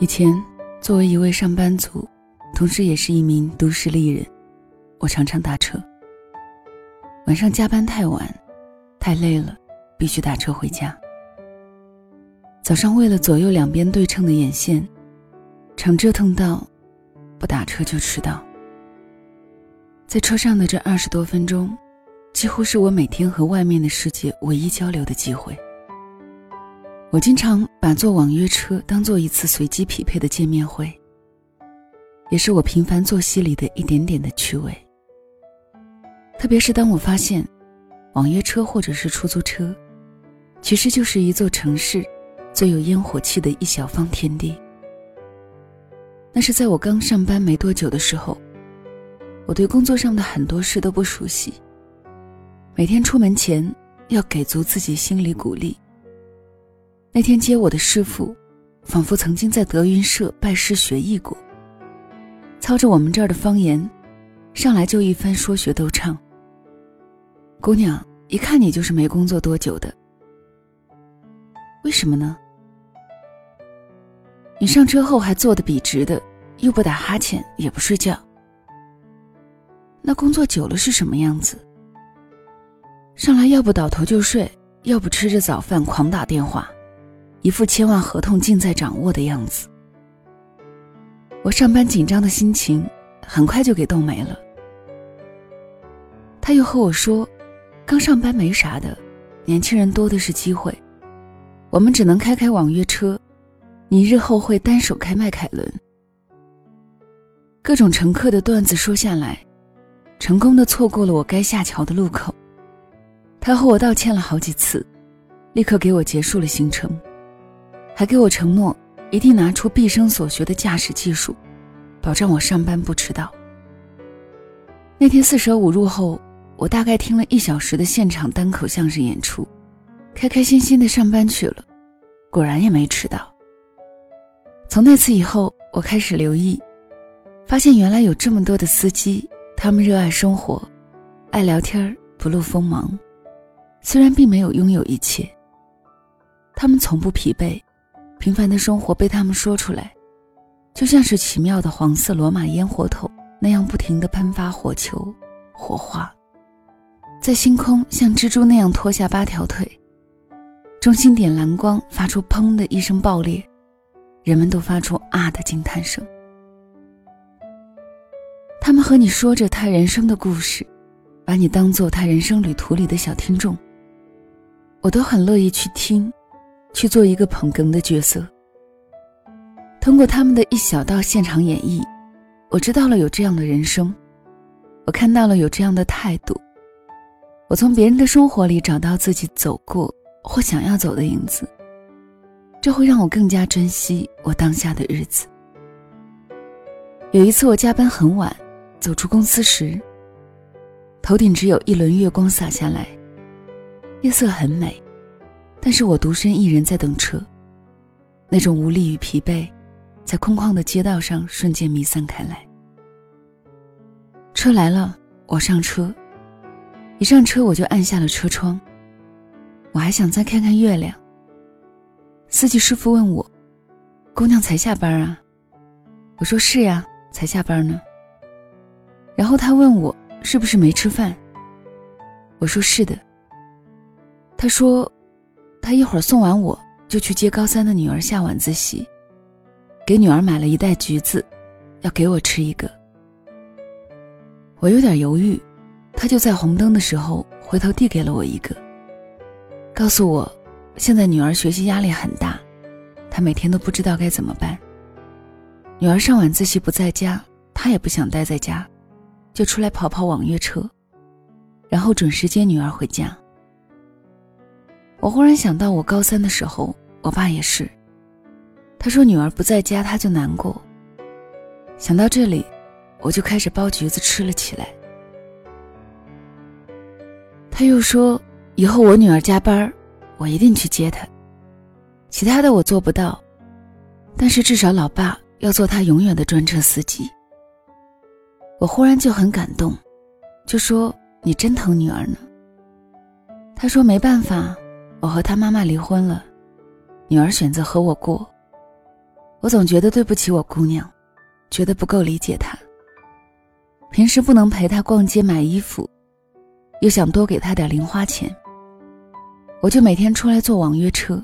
以前，作为一位上班族，同时也是一名都市丽人，我常常打车。晚上加班太晚，太累了，必须打车回家。早上为了左右两边对称的眼线，常折腾到不打车就迟到。在车上的这二十多分钟，几乎是我每天和外面的世界唯一交流的机会。我经常把坐网约车当做一次随机匹配的见面会，也是我平凡作息里的一点点的趣味。特别是当我发现，网约车或者是出租车，其实就是一座城市最有烟火气的一小方天地。那是在我刚上班没多久的时候，我对工作上的很多事都不熟悉，每天出门前要给足自己心理鼓励。那天接我的师傅，仿佛曾经在德云社拜师学艺过，操着我们这儿的方言，上来就一番说学逗唱。姑娘，一看你就是没工作多久的，为什么呢？你上车后还坐得笔直的，又不打哈欠，也不睡觉，那工作久了是什么样子？上来要不倒头就睡，要不吃着早饭狂打电话。一副千万合同尽在掌握的样子，我上班紧张的心情很快就给冻没了。他又和我说：“刚上班没啥的，年轻人多的是机会，我们只能开开网约车，你日后会单手开迈凯伦。”各种乘客的段子说下来，成功的错过了我该下桥的路口。他和我道歉了好几次，立刻给我结束了行程。还给我承诺，一定拿出毕生所学的驾驶技术，保证我上班不迟到。那天四舍五入后，我大概听了一小时的现场单口相声演出，开开心心的上班去了，果然也没迟到。从那次以后，我开始留意，发现原来有这么多的司机，他们热爱生活，爱聊天不露锋芒，虽然并没有拥有一切，他们从不疲惫。平凡的生活被他们说出来，就像是奇妙的黄色罗马烟火筒那样不停地喷发火球、火花，在星空像蜘蛛那样拖下八条腿，中心点蓝光发出砰的一声爆裂，人们都发出啊的惊叹声。他们和你说着他人生的故事，把你当做他人生旅途里的小听众，我都很乐意去听。去做一个捧哏的角色。通过他们的一小道现场演绎，我知道了有这样的人生，我看到了有这样的态度，我从别人的生活里找到自己走过或想要走的影子，这会让我更加珍惜我当下的日子。有一次我加班很晚，走出公司时，头顶只有一轮月光洒下来，夜色很美。但是我独身一人在等车，那种无力与疲惫，在空旷的街道上瞬间弥散开来。车来了，我上车，一上车我就按下了车窗。我还想再看看月亮。司机师傅问我：“姑娘才下班啊？”我说：“是呀，才下班呢。”然后他问我是不是没吃饭，我说：“是的。”他说。他一会儿送完我，就去接高三的女儿下晚自习，给女儿买了一袋橘子，要给我吃一个。我有点犹豫，他就在红灯的时候回头递给了我一个，告诉我，现在女儿学习压力很大，他每天都不知道该怎么办。女儿上晚自习不在家，他也不想待在家，就出来跑跑网约车，然后准时接女儿回家。我忽然想到，我高三的时候，我爸也是。他说女儿不在家，他就难过。想到这里，我就开始剥橘子吃了起来。他又说，以后我女儿加班，我一定去接她。其他的我做不到，但是至少老爸要做他永远的专车司机。我忽然就很感动，就说：“你真疼女儿呢。”他说：“没办法。”我和他妈妈离婚了，女儿选择和我过。我总觉得对不起我姑娘，觉得不够理解她。平时不能陪她逛街买衣服，又想多给她点零花钱，我就每天出来坐网约车。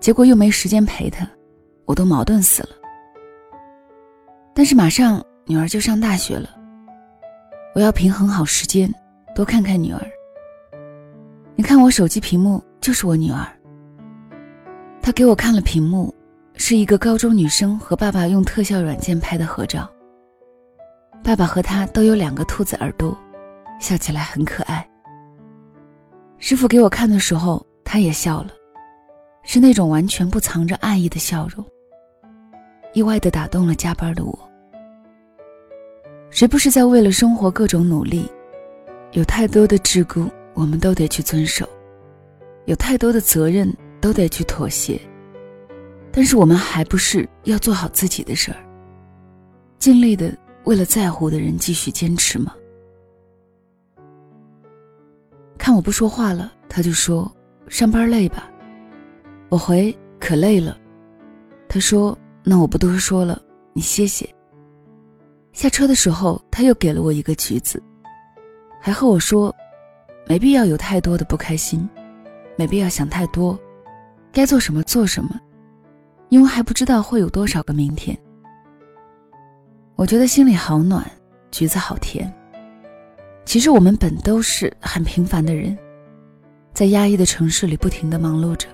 结果又没时间陪她，我都矛盾死了。但是马上女儿就上大学了，我要平衡好时间，多看看女儿。你看我手机屏幕就是我女儿，她给我看了屏幕。是一个高中女生和爸爸用特效软件拍的合照。爸爸和她都有两个兔子耳朵，笑起来很可爱。师傅给我看的时候，他也笑了，是那种完全不藏着爱意的笑容。意外的打动了加班的我。谁不是在为了生活各种努力？有太多的桎梏，我们都得去遵守；有太多的责任，都得去妥协。但是我们还不是要做好自己的事儿，尽力的为了在乎的人继续坚持吗？看我不说话了，他就说上班累吧。我回可累了，他说那我不多说了，你歇歇。下车的时候他又给了我一个橘子，还和我说，没必要有太多的不开心，没必要想太多，该做什么做什么。因为还不知道会有多少个明天，我觉得心里好暖，橘子好甜。其实我们本都是很平凡的人，在压抑的城市里不停的忙碌着，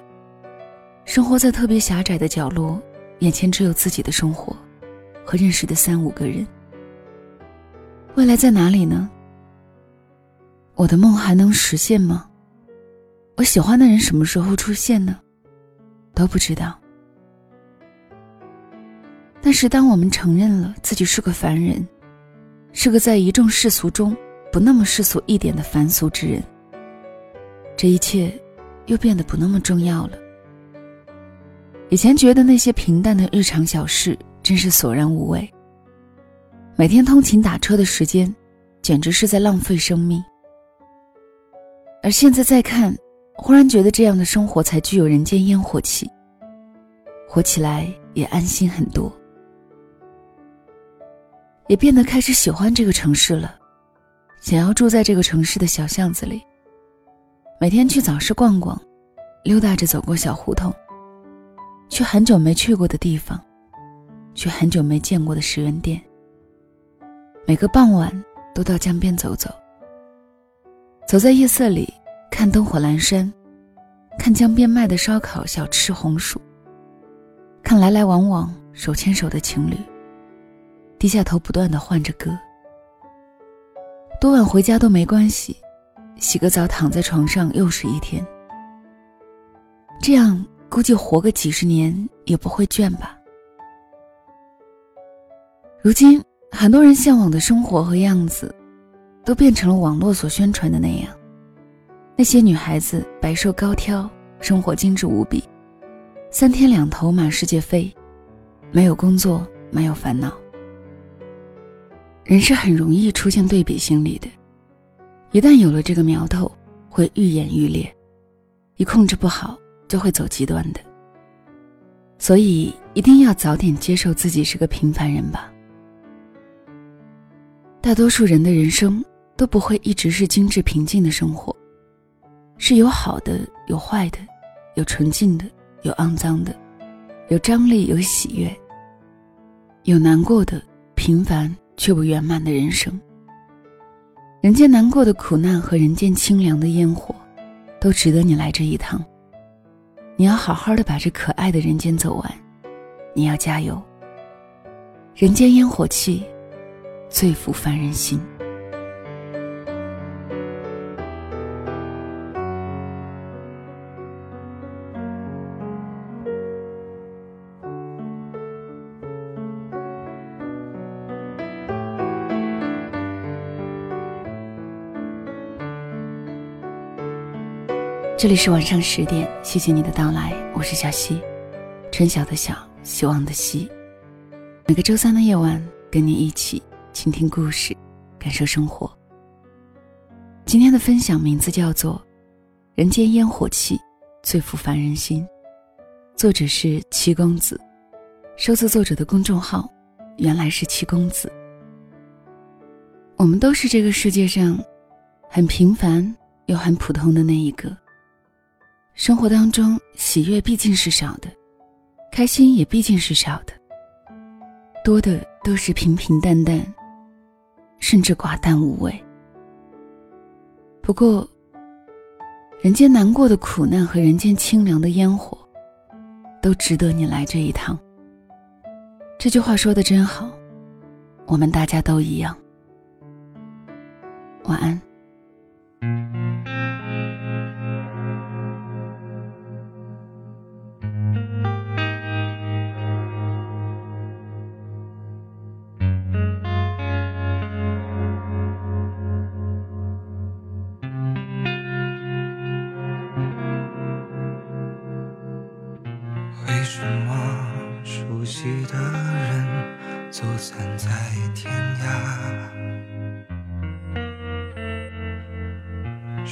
生活在特别狭窄的角落，眼前只有自己的生活和认识的三五个人。未来在哪里呢？我的梦还能实现吗？我喜欢的人什么时候出现呢？都不知道。但是，当我们承认了自己是个凡人，是个在一众世俗中不那么世俗一点的凡俗之人，这一切又变得不那么重要了。以前觉得那些平淡的日常小事真是索然无味，每天通勤打车的时间，简直是在浪费生命。而现在再看，忽然觉得这样的生活才具有人间烟火气，活起来也安心很多。也变得开始喜欢这个城市了，想要住在这个城市的小巷子里，每天去早市逛逛，溜达着走过小胡同，去很久没去过的地方，去很久没见过的十元店。每个傍晚都到江边走走，走在夜色里，看灯火阑珊，看江边卖的烧烤小吃红薯，看来来往往手牵手的情侣。低下头，不断的换着歌。多晚回家都没关系，洗个澡，躺在床上又是一天。这样估计活个几十年也不会倦吧。如今很多人向往的生活和样子，都变成了网络所宣传的那样。那些女孩子白瘦高挑，生活精致无比，三天两头满世界飞，没有工作，没有烦恼。人是很容易出现对比心理的，一旦有了这个苗头，会愈演愈烈，一控制不好就会走极端的。所以一定要早点接受自己是个平凡人吧。大多数人的人生都不会一直是精致平静的生活，是有好的，有坏的，有纯净的，有肮脏的，有张力，有喜悦，有难过的，平凡。却不圆满的人生，人间难过的苦难和人间清凉的烟火，都值得你来这一趟。你要好好的把这可爱的人间走完，你要加油。人间烟火气，最抚凡人心。这里是晚上十点，谢谢你的到来，我是小溪，春晓的晓，希望的希。每个周三的夜晚，跟你一起倾听故事，感受生活。今天的分享名字叫做《人间烟火气，最抚凡人心》，作者是七公子。收字作者的公众号，原来是七公子。我们都是这个世界上很平凡又很普通的那一个。生活当中，喜悦毕竟是少的，开心也毕竟是少的，多的都是平平淡淡，甚至寡淡无味。不过，人间难过的苦难和人间清凉的烟火，都值得你来这一趟。这句话说的真好，我们大家都一样。晚安。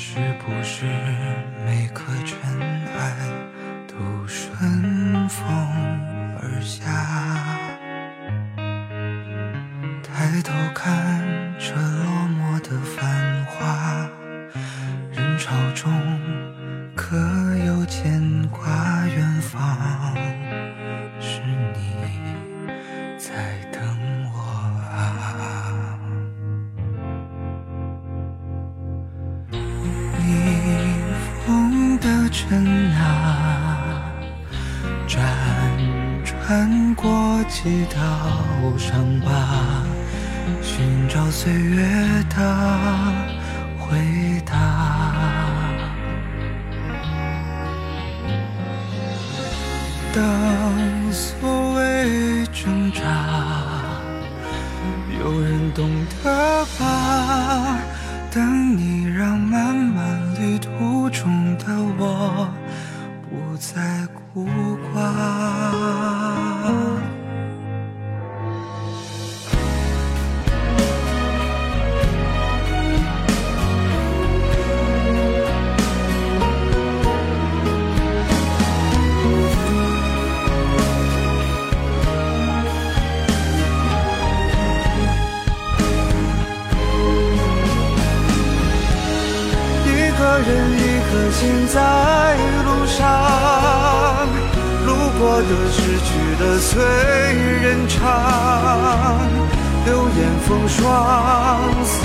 是不是每颗尘埃都顺风而下？尘啊，辗转过几道伤疤，寻找岁月的回答。当所谓挣扎，有人懂得吧？等你让我不再孤寡。人一颗心在路上，路过的、失去的随人尝。流言风霜，思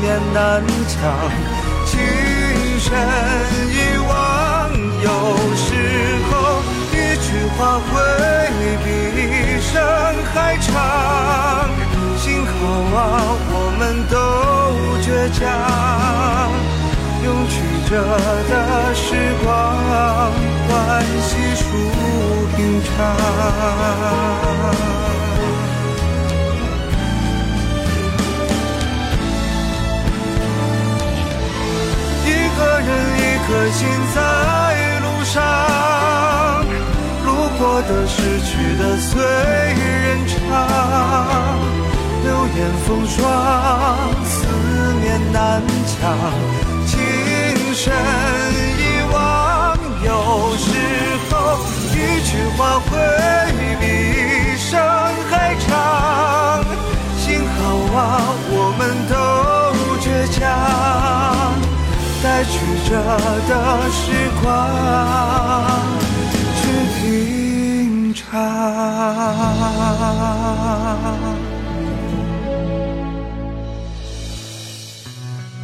念难强，情深一往。有时候一句话会比一生还长。幸好啊，我们都倔强。用去折的时光欢喜数平常，一个人一颗心在路上，路过的失去的随人尝，流言风霜，思念难强。深一往，有时候一句话会比一生还长。幸好啊，我们都倔强，带曲折的时光去品尝。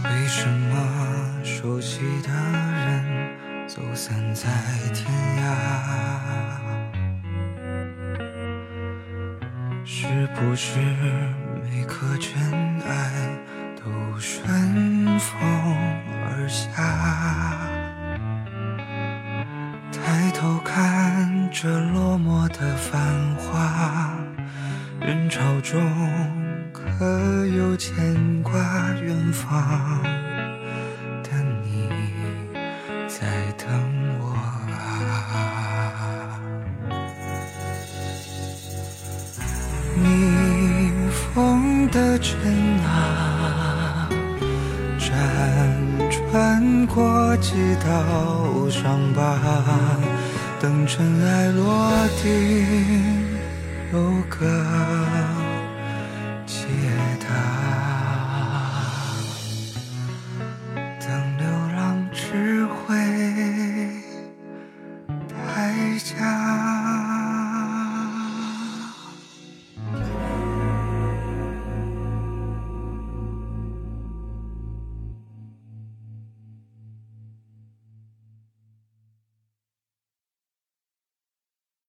为什么？熟悉的人走散在天涯，是不是每颗尘埃都顺风而下？抬头看着落寞的繁华，人潮中可有牵挂远方？的尘埃，辗转过几道伤疤，等尘埃落定。有歌。